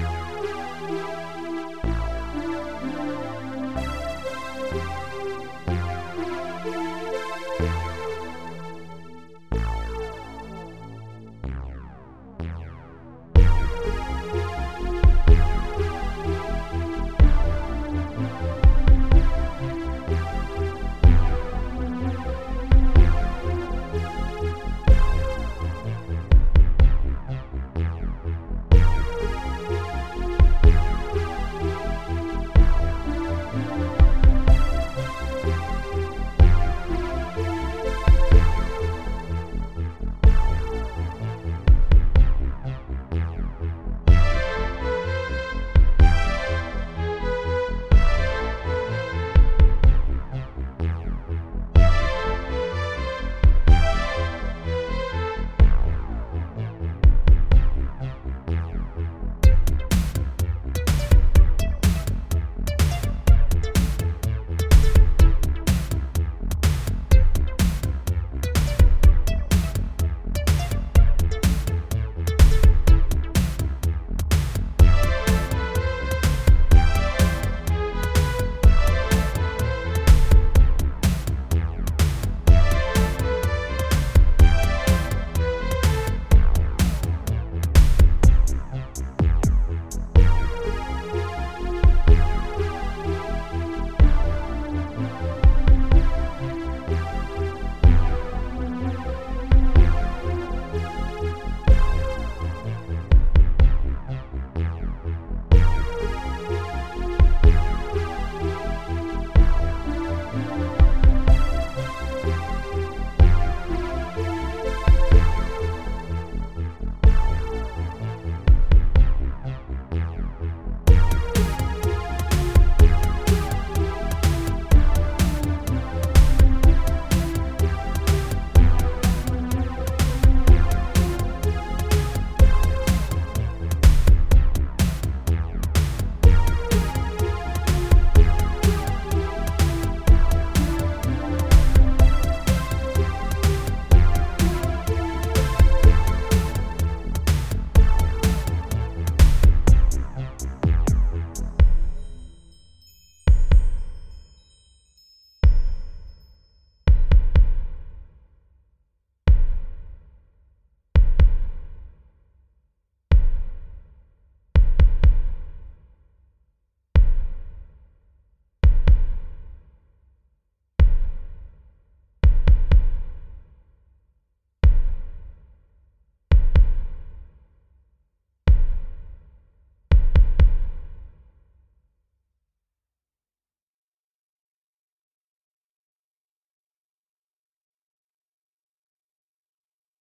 you.